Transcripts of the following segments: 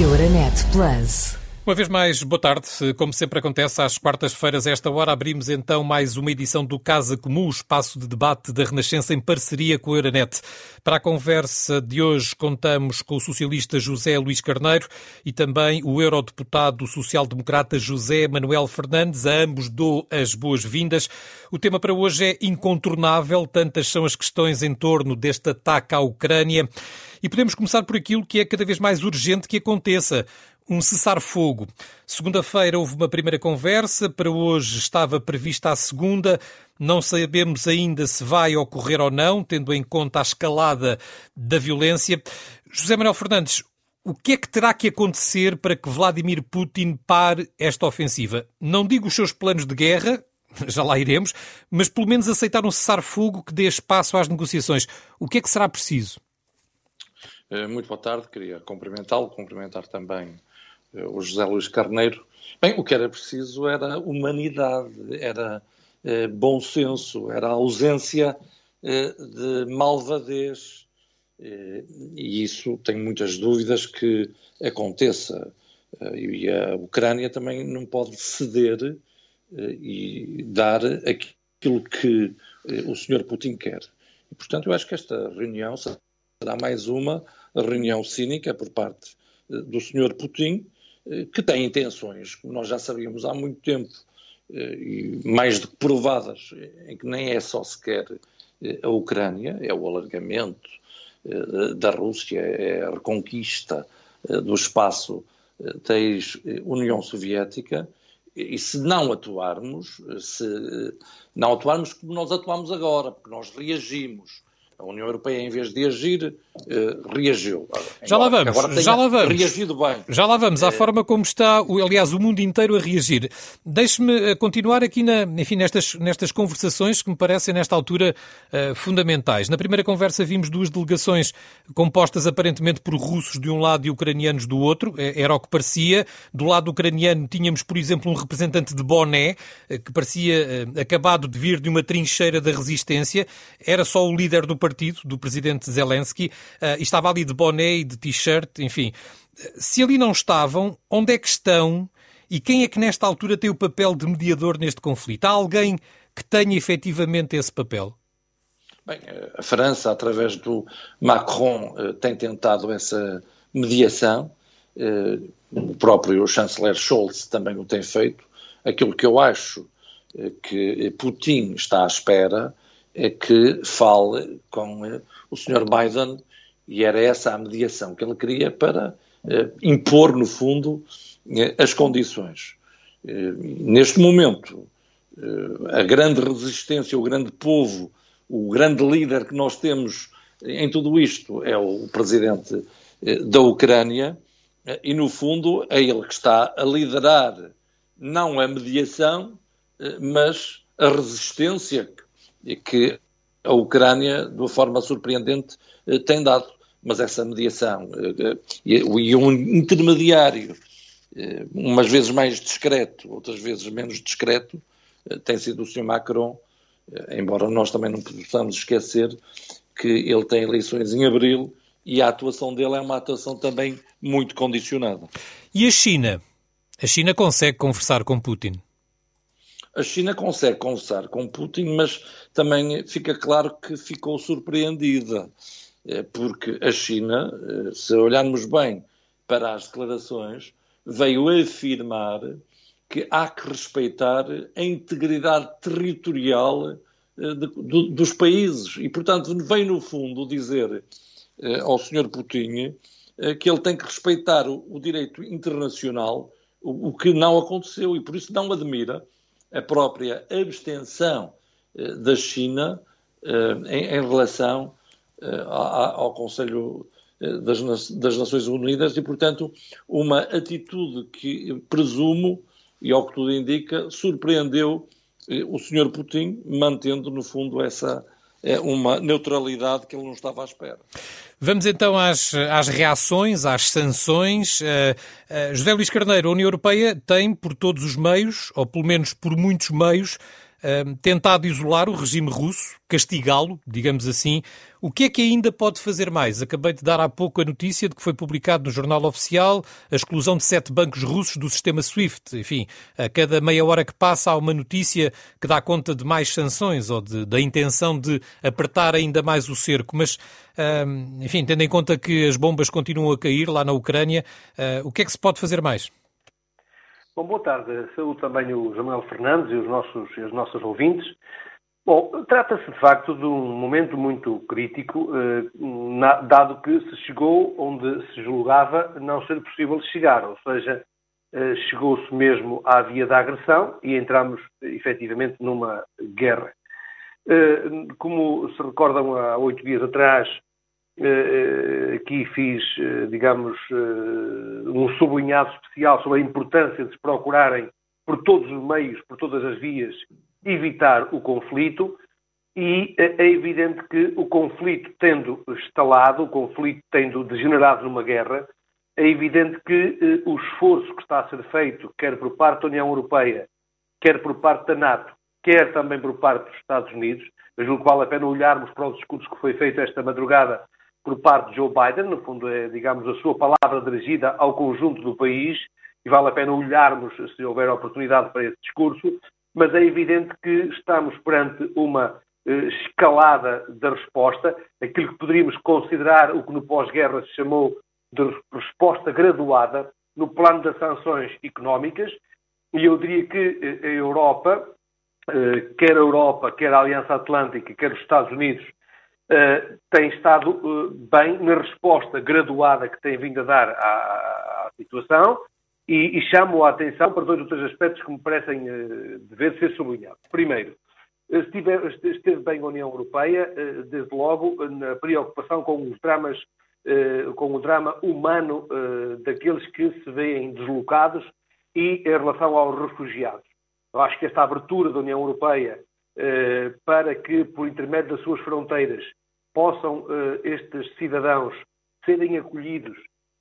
Euronet Plus. Uma vez mais, boa tarde. Como sempre acontece, às quartas-feiras, a esta hora, abrimos então mais uma edição do Casa Comum, o espaço de debate da Renascença em parceria com a Euronet. Para a conversa de hoje, contamos com o socialista José Luís Carneiro e também o eurodeputado social-democrata José Manuel Fernandes. A ambos dou as boas-vindas. O tema para hoje é incontornável, tantas são as questões em torno deste ataque à Ucrânia. E podemos começar por aquilo que é cada vez mais urgente que aconteça um cessar-fogo. Segunda-feira houve uma primeira conversa, para hoje estava prevista a segunda. Não sabemos ainda se vai ocorrer ou não, tendo em conta a escalada da violência. José Manuel Fernandes, o que é que terá que acontecer para que Vladimir Putin pare esta ofensiva? Não digo os seus planos de guerra, já lá iremos, mas pelo menos aceitar um cessar-fogo que dê espaço às negociações. O que é que será preciso? Eh, muito boa tarde, queria cumprimentá-lo, cumprimentar também eh, o José Luís Carneiro. Bem, o que era preciso era humanidade, era eh, bom senso, era ausência de malvadez. E isso tenho muitas dúvidas que aconteça. E a Ucrânia também não pode ceder e dar aquilo que o Sr. Putin quer. E, portanto, eu acho que esta reunião será mais uma reunião cínica por parte do Sr. Putin, eh, que tem intenções, como nós já sabíamos há muito tempo, eh, e mais do que provadas, em que nem é só sequer eh, a Ucrânia, é o alargamento da Rússia, é a reconquista do espaço da ex-União Soviética, e se não atuarmos, se não atuarmos como nós atuamos agora, porque nós reagimos, a União Europeia, em vez de agir, uh, reagiu. Já lá vamos, já lá vamos. Reagido bem. Já lá vamos, à é... forma como está, aliás, o mundo inteiro a reagir. Deixe-me eh, continuar aqui, na, enfim, nestas, nestas conversações que me parecem, nesta altura, uh, fundamentais. Na primeira conversa vimos duas delegações compostas aparentemente por russos de um lado e ucranianos do outro, era o que parecia. Do lado ucraniano tínhamos, por exemplo, um representante de boné, que parecia acabado de vir de uma trincheira da resistência, era só o líder do partido do presidente Zelensky e estava ali de boné e de t-shirt, enfim. Se ali não estavam, onde é que estão e quem é que nesta altura tem o papel de mediador neste conflito? Há alguém que tenha efetivamente esse papel? Bem, a França, através do Macron, eh, tem tentado essa mediação. Eh, o próprio chanceler Scholz também o tem feito. Aquilo que eu acho que Putin está à espera é que fale com eh, o Sr. Biden e era essa a mediação que ele queria para uh, impor, no fundo, uh, as condições. Uh, neste momento, a grande resistência, o grande povo, o grande líder que nós temos em tudo isto é o presidente da Ucrânia e, no fundo, é ele que está a liderar não a mediação, mas a resistência que a Ucrânia, de uma forma surpreendente, eh, tem dado. Mas essa mediação eh, eh, e um intermediário, umas vezes mais discreto, outras vezes menos discreto, tem sido o Sr. Macron, embora nós também não possamos esquecer que ele tem eleições em abril e a atuação dele é uma atuação também muito condicionada. E a China? A China consegue conversar com Putin? A China consegue conversar com Putin, mas também fica claro que ficou surpreendida, eh, porque a China, eh, se olharmos bem para as declarações, veio afirmar que há que respeitar a integridade territorial eh, dos países e, portanto, veio no fundo dizer ao Sr. Putin que ele tem que respeitar o, direito internacional, o que não aconteceu e por isso não admira a própria abstenção eh, da China eh, em, relação eh, ao Conselho das, das, Nações Unidas e, portanto, uma atitude que presumo, e ao que tudo indica, surpreendeu o Sr. Putin, mantendo, no fundo, essa uma neutralidade que ele não estava à espera. Vamos então às, às reações, às sanções. Uh, uh, José Luís Carneiro, a União Europeia tem por todos os meios, ou pelo menos por muitos meios, tentado isolar o regime russo, castigá-lo, digamos assim. O que é que ainda pode fazer mais? Acabei de dar há pouco a notícia de que foi publicado no Jornal Oficial a exclusão de sete bancos russos do sistema SWIFT. Enfim, a cada meia hora que passa há uma notícia que dá conta de mais sanções ou de, da intenção de apertar ainda mais o cerco. Mas, enfim, tendo em conta que as bombas continuam a cair lá na Ucrânia, ah, o que é que se pode fazer mais? Bom, boa tarde. Saúdo também o Jamal Fernandes e os nossos, os ouvintes. Bom, trata-se de facto de um momento muito crítico, eh, na, dado que se chegou onde se julgava não ser possível chegar, ou seja, eh, chegou-se mesmo à via da agressão e entramos efetivamente numa guerra. Eh, como se recordam há oito dias atrás, aqui fiz, eh, digamos, eh, um sublinhado especial sobre a importância de se procurarem, por todos os meios, por todas as vias, evitar o conflito. E é evidente que o conflito tendo estalado, o conflito tendo degenerado numa guerra, é evidente que o esforço que está a ser feito, quer por parte da União Europeia, quer por parte da NATO, quer também por parte dos Estados Unidos, eu julgo que vale a pena olharmos para o discurso que foi feito esta madrugada por parte de Joe Biden, no fundo é, digamos, a sua palavra dirigida ao conjunto do país, e vale a pena olharmos se houver oportunidade para esse discurso, mas é evidente que estamos perante uma eh, escalada da resposta, aquilo que poderíamos considerar o que no pós-guerra se chamou de resposta graduada no plano das sanções económicas, e eu diria que eh, a Europa, eh, quer a Europa, quer a Aliança Atlântica, quer os Estados Unidos, uh, tem estado uh, bem na resposta graduada que tem vindo a dar à, à situação e, e, chamo a atenção para dois ou três aspectos que me parecem uh, dever ser sublinhados. Primeiro, esteve bem a União Europeia, desde logo, na preocupação com os dramas, com o drama humano daqueles que se veem deslocados e em relação aos refugiados. Eu acho que esta abertura da União Europeia para que, por intermédio das suas fronteiras, possam uh, estes cidadãos serem acolhidos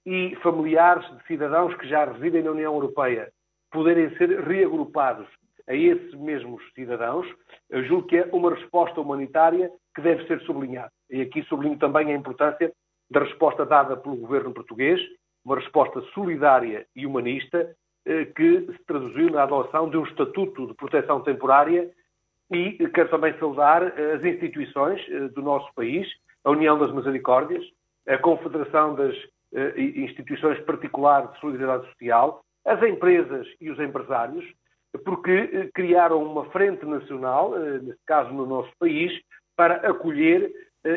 e familiares de cidadãos que já residem na União Europeia poderem ser reagrupados a esses mesmos cidadãos, eu julgo que é uma resposta humanitária que deve ser sublinhada. E aqui sublinho também a importância da resposta dada pelo governo português, uma resposta solidária e humanista, eh, que se traduziu na adoção de um estatuto de proteção temporária e quero também saudar eh, as instituições eh, do nosso país, a União das Misericórdias, a Confederação das eh, Instituições Particulares de Solidariedade Social, as empresas e os empresários, porque criaram uma frente nacional, neste caso no nosso país, para acolher,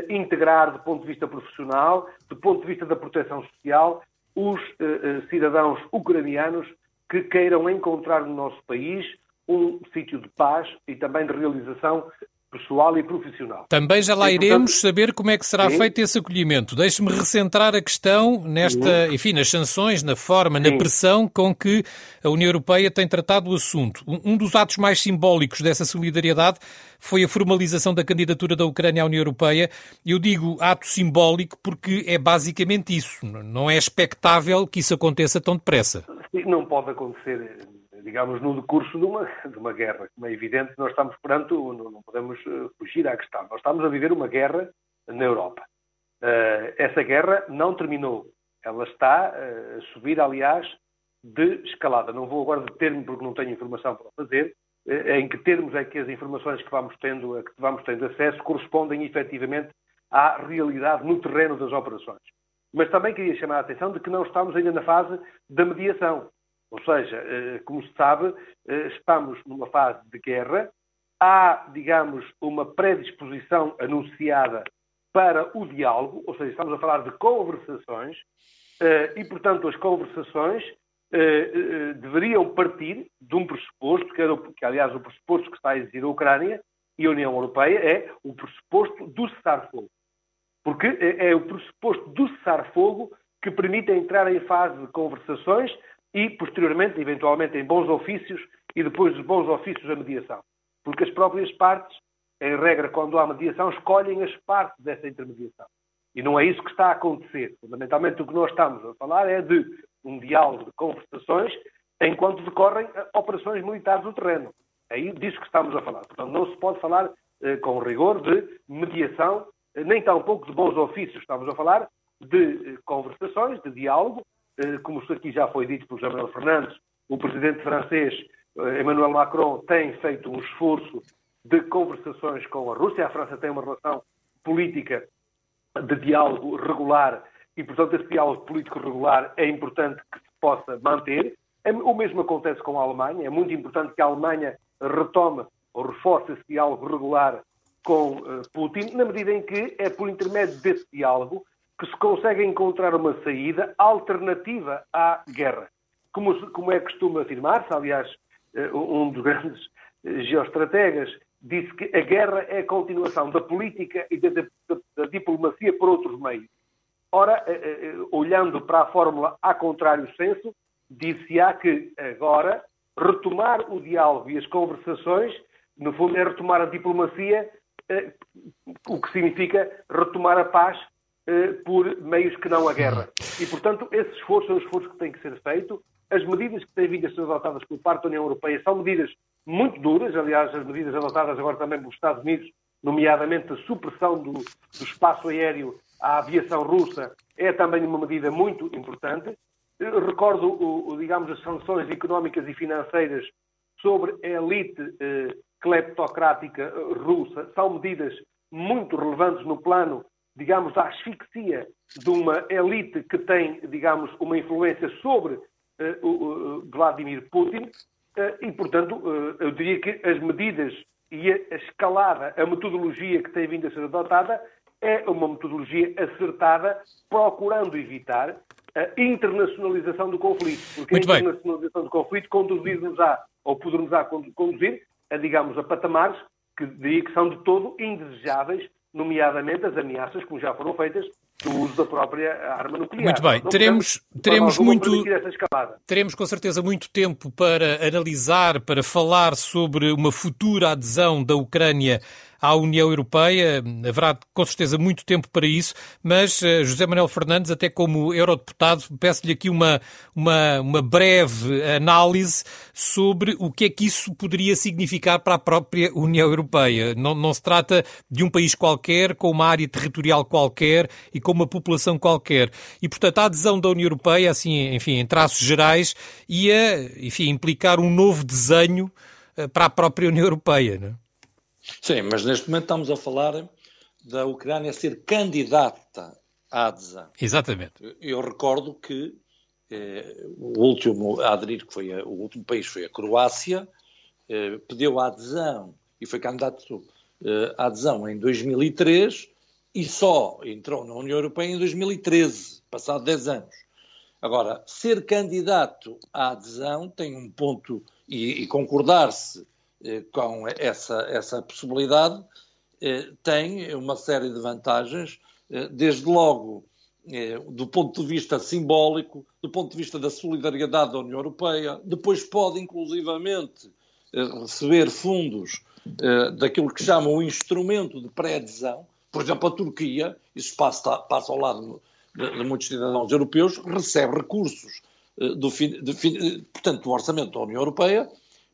integrar do ponto de vista profissional, do ponto de vista da proteção social, os cidadãos ucranianos que queiram encontrar no nosso país um sítio de paz e também de realização pessoal e profissional. Também já lá e, iremos portanto, saber como é que será sim. feito esse acolhimento. Deixe-me recentrar a questão nesta, sim. enfim, nas sanções, na forma, sim. na pressão com que a União Europeia tem tratado o assunto. Um dos atos mais simbólicos dessa solidariedade foi a formalização da candidatura da Ucrânia à União Europeia. Eu digo ato simbólico porque é basicamente isso. Não é expectável que isso aconteça tão depressa. Não pode acontecer digamos, no decurso de uma, de uma guerra. Como é evidente, nós estamos perante, não, podemos eh, fugir à questão. Nós estamos a viver uma guerra na Europa. Uh, essa guerra não terminou. Ela está uh, a subir, aliás, de escalada. Não vou agora deter-me porque não tenho informação para fazer. Em que termos é que as informações que vamos tendo, a que vamos tendo acesso correspondem efetivamente à realidade no terreno das operações. Mas também queria chamar a atenção de que não estamos ainda na fase da mediação. Ou seja, eh, como se sabe, eh, estamos numa fase de guerra, há, digamos, uma predisposição anunciada para o diálogo, ou seja, estamos a falar de conversações, eh, e, portanto, as conversações deveriam partir de um pressuposto, que, que aliás, o pressuposto que está a exigir a Ucrânia e a União Europeia é o pressuposto do cessar-fogo. Porque é o pressuposto do cessar-fogo que permite entrar em fase de conversações e, posteriormente, eventualmente, em bons ofícios e depois dos bons ofícios a mediação. Porque as próprias partes, em regra, quando há mediação, escolhem as partes dessa intermediação. E não é isso que está a acontecer. Fundamentalmente, o que nós estamos a falar é de um diálogo de conversações enquanto decorrem operações militares no terreno. É disso que estamos a falar. Portanto, não se pode falar eh, com rigor de mediação, eh, nem tampouco de bons ofícios. Estamos a falar de eh, conversações, de diálogo, eh, como aqui já foi dito por Jamal Fernandes, o presidente francês eh, Emmanuel Macron tem feito um esforço de conversações com a Rússia. A França tem uma relação política de diálogo regular e, portanto, esse diálogo político regular é importante que se possa manter. É, o mesmo acontece com a Alemanha. É muito importante que a Alemanha retome ou reforce esse diálogo regular com uh, Putin, na medida em que é por intermédio desse diálogo que se consegue encontrar uma saída alternativa à guerra. Como, como é costume afirmar-se, aliás, uh, um dos grandes uh, geoestrategas disse que a guerra é a continuação da política e da, da, da diplomacia por outros meios. Ora, olhando para a fórmula a contrário senso, disse-á que agora retomar o diálogo e as conversações, no fundo, é retomar a diplomacia, eh, o que significa retomar a paz eh, por meios que não a guerra. E, portanto, esse esforço é um esforço que tem que ser feito. As medidas que têm vindo a ser adotadas por parte da União Europeia são medidas muito duras, aliás, as medidas adotadas agora também pelos Estados Unidos, nomeadamente a supressão do, do espaço aéreo à aviação russa, é também uma medida muito importante. Recordo, o, digamos, as sanções económicas e financeiras sobre a elite eh, cleptocrática eh, russa. São medidas muito relevantes no plano, digamos, da asfixia de uma elite que tem, digamos, uma influência sobre eh, o, Vladimir Putin. Eh, e, portanto, eh, eu diria que as medidas e a escalada, a metodologia que tem vindo a ser adotada é uma metodologia acertada, procurando evitar a internacionalização do conflito. Porque Muito a internacionalização bem. do conflito conduzir-nos-á, ou poder-nos-á conduzir, a, digamos, a patamares que diria que são de todo indesejáveis, nomeadamente as ameaças, como já foram feitas, do uso da própria arma nuclear. Muito bem, não teremos, teremos muito, teremos com certeza muito tempo para analisar, para falar sobre uma futura adesão da Ucrânia à União Europeia. Haverá com certeza muito tempo para isso, mas eh, José Manuel Fernandes, até como eurodeputado, peço-lhe aqui uma, uma, uma breve análise sobre o que é que isso poderia significar para a própria União Europeia. Não, não se trata de um país qualquer, com uma área territorial qualquer e com uma população qualquer. E, portanto, a adesão da União Europeia, assim, enfim, em traços gerais, ia, enfim, implicar um novo desenho eh, para a própria União Europeia, não é? Sim, mas neste momento estamos a falar da Ucrânia ser candidata à adesão. Exatamente. Eu recordo que eh, o último a aderir, que foi a, o último país foi a Croácia, eh, pediu a adesão e foi candidato eh, à adesão em 2003 e só entrou na União Europeia em 2013, passado 10 anos. Agora, ser candidato à adesão tem um ponto, e, e concordar-se com essa, essa possibilidade, eh, tem uma série de vantagens, eh, desde logo do ponto de vista simbólico, do ponto de vista da solidariedade da União Europeia, depois pode inclusivamente receber fundos daquilo que chamam o instrumento de pré-adesão, por exemplo, a Turquia, isso passa, passa ao lado de, muitos cidadãos europeus, recebe recursos do, portanto, do orçamento da União Europeia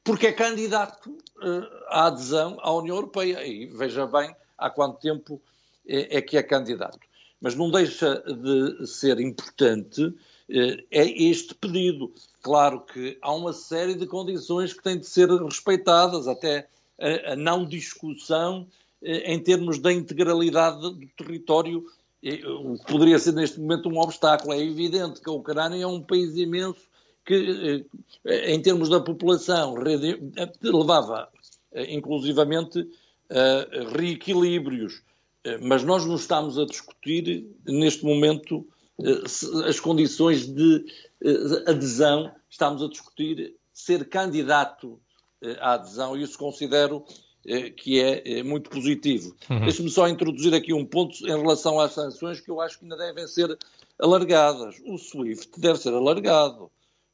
porque é candidato uh, à adesão à União Europeia. E veja bem há quanto tempo é, é que é candidato. Mas não deixa de ser importante uh, é este pedido. Claro que há uma série de condições que têm de ser respeitadas, até a, não discussão uh, em termos da integralidade do território o que poderia ser neste momento um obstáculo. É evidente que a Ucrânia é um país imenso que, eh, em termos da população, levava eh, inclusivamente a reequilíbrios. Eh, mas nós não estamos a discutir, neste momento, as condições de adesão, estamos a discutir ser candidato à adesão, e isso considero que é muito positivo. Uhum. Deixe-me só introduzir aqui um ponto em relação às sanções que eu acho que ainda devem ser alargadas. O SWIFT deve ser alargado.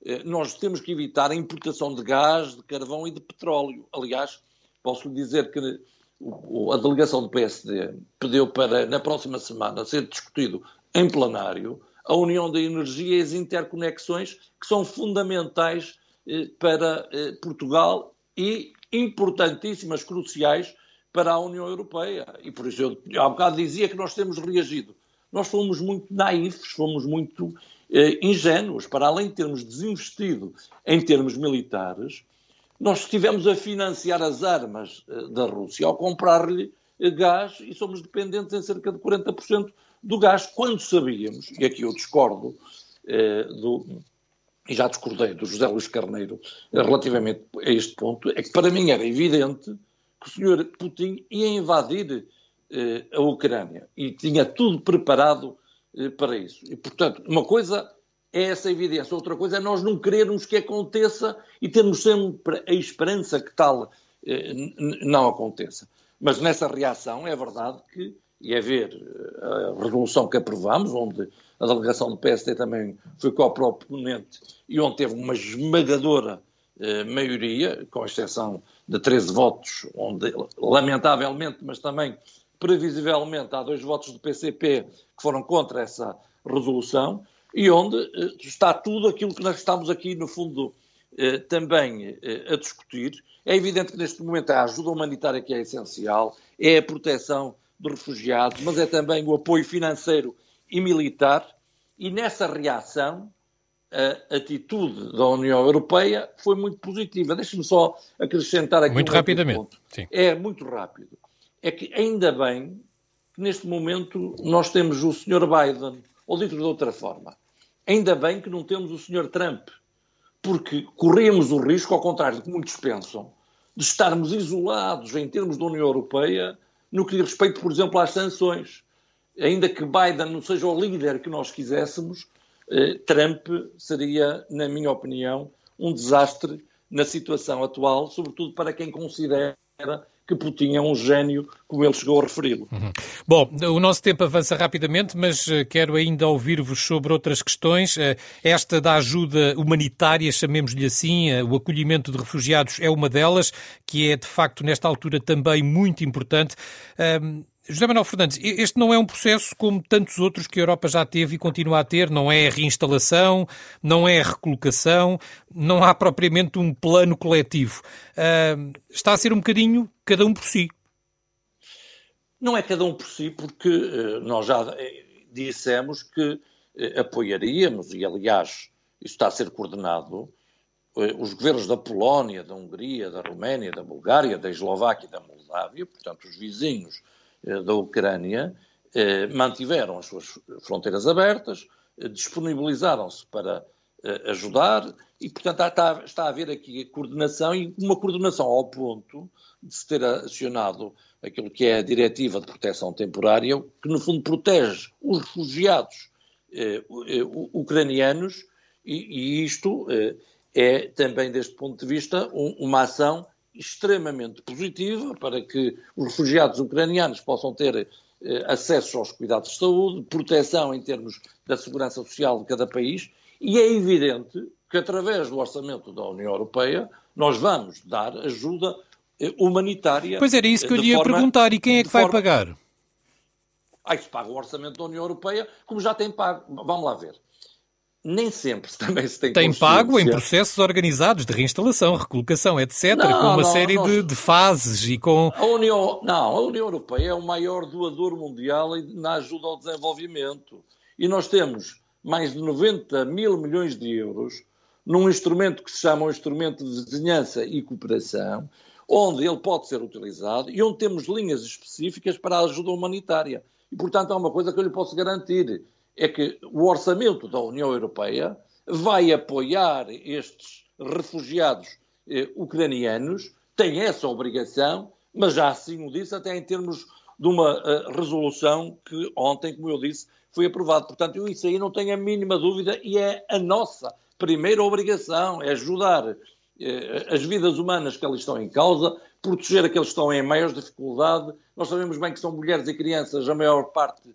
Eh, nós temos que evitar a importação de gás, de carvão e de petróleo. Aliás, posso dizer que a delegação do PSD pediu para, na próxima semana, ser discutido em plenário a união da energia e as interconexões que são fundamentais eh, para eh, Portugal e importantíssimas, cruciais para a União Europeia. E por isso eu há bocado dizia que nós temos reagido. Nós fomos muito naifes, fomos muito eh, ingênuos. Para além de termos desinvestido em termos militares, nós estivemos a financiar as armas eh, da Rússia ao comprar-lhe eh, gás e somos dependentes em cerca de 40% do gás, quando sabíamos, e aqui eu discordo eh, do, e já discordei do José Luís Carneiro eh, relativamente a este ponto, é que para mim era evidente que o senhor Putin ia invadir a Ucrânia e tinha tudo preparado eh, para isso. E, portanto, uma coisa é essa evidência, outra coisa é nós não querermos que aconteça e termos sempre a esperança que tal eh, não aconteça. Mas nessa reação é verdade que, e é ver eh, a resolução que aprovamos, onde a delegação do PSD também foi co-proponente e onde teve uma esmagadora eh, maioria, com exceção de 13 votos, onde, lamentavelmente, mas também previsivelmente, há dois votos do PCP que foram contra essa resolução, e onde eh, está tudo aquilo que nós estamos aqui, no fundo, eh, também eh, a discutir. É evidente que neste momento é a ajuda humanitária que é essencial, é a proteção dos refugiados, mas é também o apoio financeiro e militar, e nessa reação a atitude da União Europeia foi muito positiva. Deixe-me só acrescentar aqui muito um rapidamente. ponto. Sim. É muito rápido. É que ainda bem que neste momento nós temos o Sr. Biden, ou dito de outra forma, ainda bem que não temos o Sr. Trump, porque corremos o risco, ao contrário do que muitos pensam, de estarmos isolados em termos da União Europeia no que diz respeito, por exemplo, às sanções. Ainda que Biden não seja o líder que nós quiséssemos, eh, Trump seria, na minha opinião, um desastre na situação atual, sobretudo para quem considera que Putin é um gênio, como ele chegou a referi-lo. Uhum. Bom, o nosso tempo avança rapidamente, mas eh, quero ainda ouvir-vos sobre outras questões. Eh, esta da ajuda humanitária, chamemos-lhe assim, o acolhimento de refugiados é uma delas, que é de facto nesta altura também muito importante. José Manuel Fernandes, este não é um processo como tantos outros que a Europa já teve e continua a ter, não é reinstalação, não é recolocação, não há propriamente um plano coletivo. Uh, está a ser um bocadinho cada um por si. Não é cada um por si, porque uh, nós já eh, dissemos que uh, apoiaríamos, e aliás isso está a ser coordenado, os governos da Polónia, da Hungria, da Roménia, da Bulgária, da Eslováquia e da Moldávia, portanto os vizinhos eh, da Ucrânia eh, mantiveram as suas fronteiras abertas, eh, disponibilizaram-se para ajudar e, portanto, está, a haver aqui coordenação e uma coordenação ao ponto de se ter acionado aquilo que é a Diretiva de Proteção Temporária, que no fundo protege os refugiados eh, ucranianos e, isto eh, é também, deste ponto de vista, um, uma ação extremamente positiva para que os refugiados ucranianos possam ter eh, acesso aos cuidados de saúde, proteção em termos da segurança social de cada país, e é evidente que através do orçamento da União Europeia nós vamos dar ajuda eh, humanitária. Pois era isso que eu lhe ia forma, perguntar, e quem é que vai forma... pagar? Ah, isso paga o orçamento da União Europeia, como já tem pago. Vamos lá ver nem sempre também se tem Tem pago em processos organizados de reinstalação, recolocação, etc., não, com uma não, série nós... de, de, fases e com... A União, não, a União Europeia é o maior doador mundial na ajuda ao desenvolvimento. E nós temos mais de 90 mil milhões de euros num instrumento que se chama o Instrumento de Vizinhança e Cooperação, onde ele pode ser utilizado e onde temos linhas específicas para a ajuda humanitária. E, portanto, há uma coisa que eu lhe posso garantir é que o orçamento da União Europeia vai apoiar estes refugiados eh, ucranianos, tem essa obrigação, mas já assim o disse, até em termos de uma uh, resolução que ontem, como eu disse, foi aprovada. Portanto, isso aí não tenho a mínima dúvida e é a nossa primeira obrigação, é ajudar uh, as vidas humanas que ali estão em causa, proteger aqueles que estão em maior dificuldade. Nós sabemos bem que são mulheres e crianças, a maior parte eh,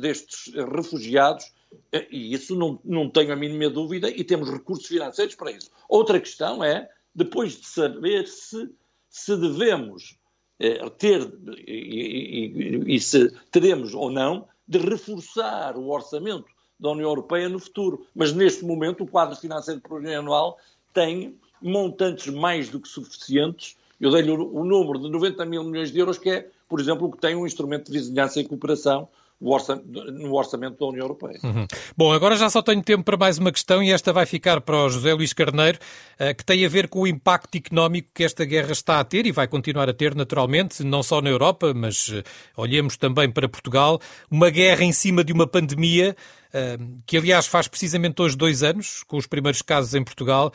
destes refugiados, eh, e isso não, não tenho a mínima dúvida, e temos recursos financeiros para isso. Outra questão é, depois de saber se, se devemos eh, ter, e, e, e se teremos ou não, de reforçar o orçamento da União Europeia no futuro. Mas neste momento o quadro financeiro plurianual tem montantes mais do que suficientes Eu dei-lhe o, o número de 90 mil milhões de euros, que é, por exemplo, o que tem um instrumento de vizinhança e cooperação no orçamento da União Europeia. Uhum. Bom, agora já só tenho tempo para mais uma questão e esta vai ficar para o José Luís Carneiro, eh, que tem a ver com o impacto económico que esta guerra está a ter e vai continuar a ter naturalmente, não só na Europa, mas eh, olhemos também para Portugal. Uma guerra em cima de uma pandemia eh, que aliás faz precisamente hoje dois anos, com os primeiros casos em Portugal.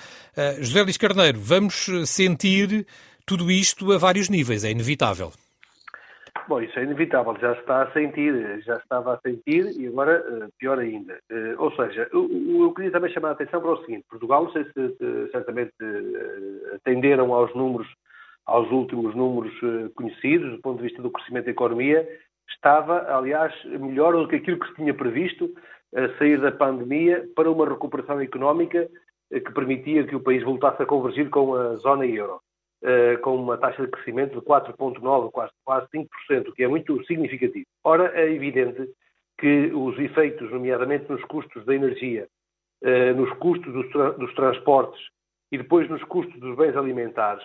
José Luís Carneiro, vamos sentir tudo isto a vários níveis, é inevitável. Bom, isso é inevitável, já está a sentir, já estava a sentir e agora uh, pior ainda. Uh, ou seja, eu, eu, queria também chamar a atenção para o seguinte: Portugal, não sei se certamente atenderam aos números, aos últimos números conhecidos, do ponto de vista do crescimento da economia, estava, aliás, melhor do que aquilo que se tinha previsto a sair da pandemia para uma recuperação económica que permitia que o país voltasse a convergir com a zona euro. Uh, com uma taxa de crescimento de 4,9%, quase, quase 5%, que é muito significativo. Ora, é evidente que os efeitos, nomeadamente nos custos da energia, uh, nos custos dos, tra dos, transportes e depois nos custos dos bens alimentares,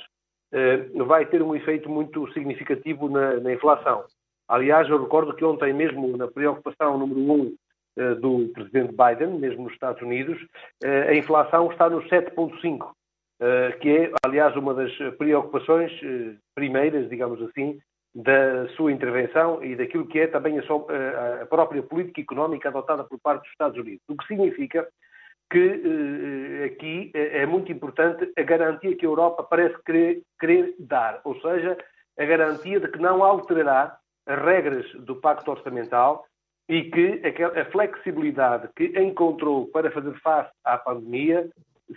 uh, vai ter um efeito muito significativo na, na, inflação. Aliás, eu recordo que ontem mesmo, na preocupação número 1 um, do presidente Biden, mesmo nos Estados Unidos, a inflação está nos 7,5%. Eh, que é, aliás, uma das preocupações eh, primeiras, digamos assim, da sua intervenção e daquilo que é também a, sua, eh, a própria política económica adotada por parte dos Estados Unidos. O que significa que aqui é muito importante a garantia que a Europa parece querer, querer dar, ou seja, a garantia de que não alterará as regras do Pacto Orçamental e que a flexibilidade que encontrou para fazer face à pandemia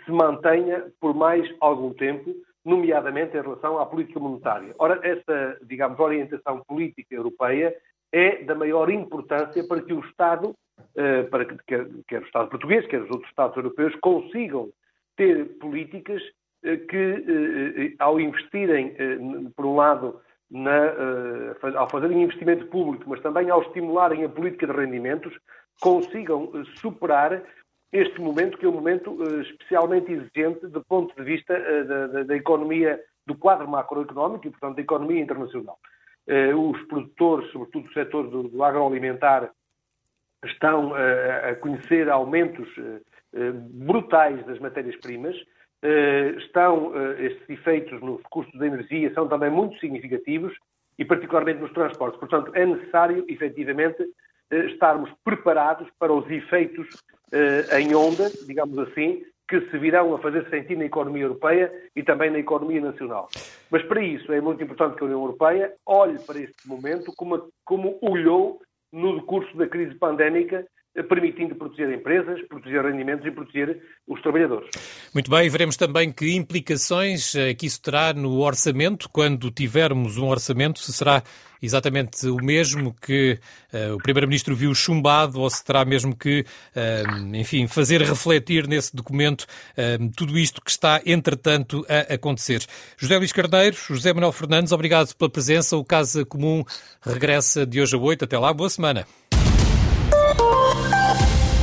se mantenha por mais algum tempo, nomeadamente em relação à política monetária. Ora, essa, digamos, orientação política europeia é da maior importância para que o Estado, eh, para que quer, o Estado português, quer os outros Estados europeus, consigam ter políticas eh, que, eh, ao investirem, por um lado, na, ao fazerem investimento público, mas também ao estimularem a política de rendimentos, consigam superar este momento, que é um momento uh, especialmente exigente do ponto de vista uh, da, da, economia, do quadro macroeconómico e, portanto, da economia internacional. Uh, os produtores, sobretudo o setor do, do agroalimentar, estão a conhecer aumentos brutais das matérias-primas, estão estes efeitos nos custos da energia são também muito significativos e particularmente nos transportes. Portanto, é necessário, efetivamente, estarmos preparados para os efeitos eh, em onda, digamos assim, que se virão a fazer sentir na economia europeia e também na economia nacional. Mas para isso é muito importante que a União Europeia olhe para este momento como, como olhou no decurso da crise pandémica permitindo proteger empresas, proteger rendimentos e proteger os trabalhadores. Muito bem, veremos também que implicações eh, que isso terá no orçamento, quando tivermos um orçamento, se será exatamente o mesmo que uh, o Primeiro-Ministro viu chumbado ou se terá mesmo que, uh, enfim, fazer refletir nesse documento uh, tudo isto que está, entretanto, a acontecer. José Luís Carneiro, José Manuel Fernandes, obrigado pela presença. O Casa Comum regressa de hoje a oito. Até lá, boa semana.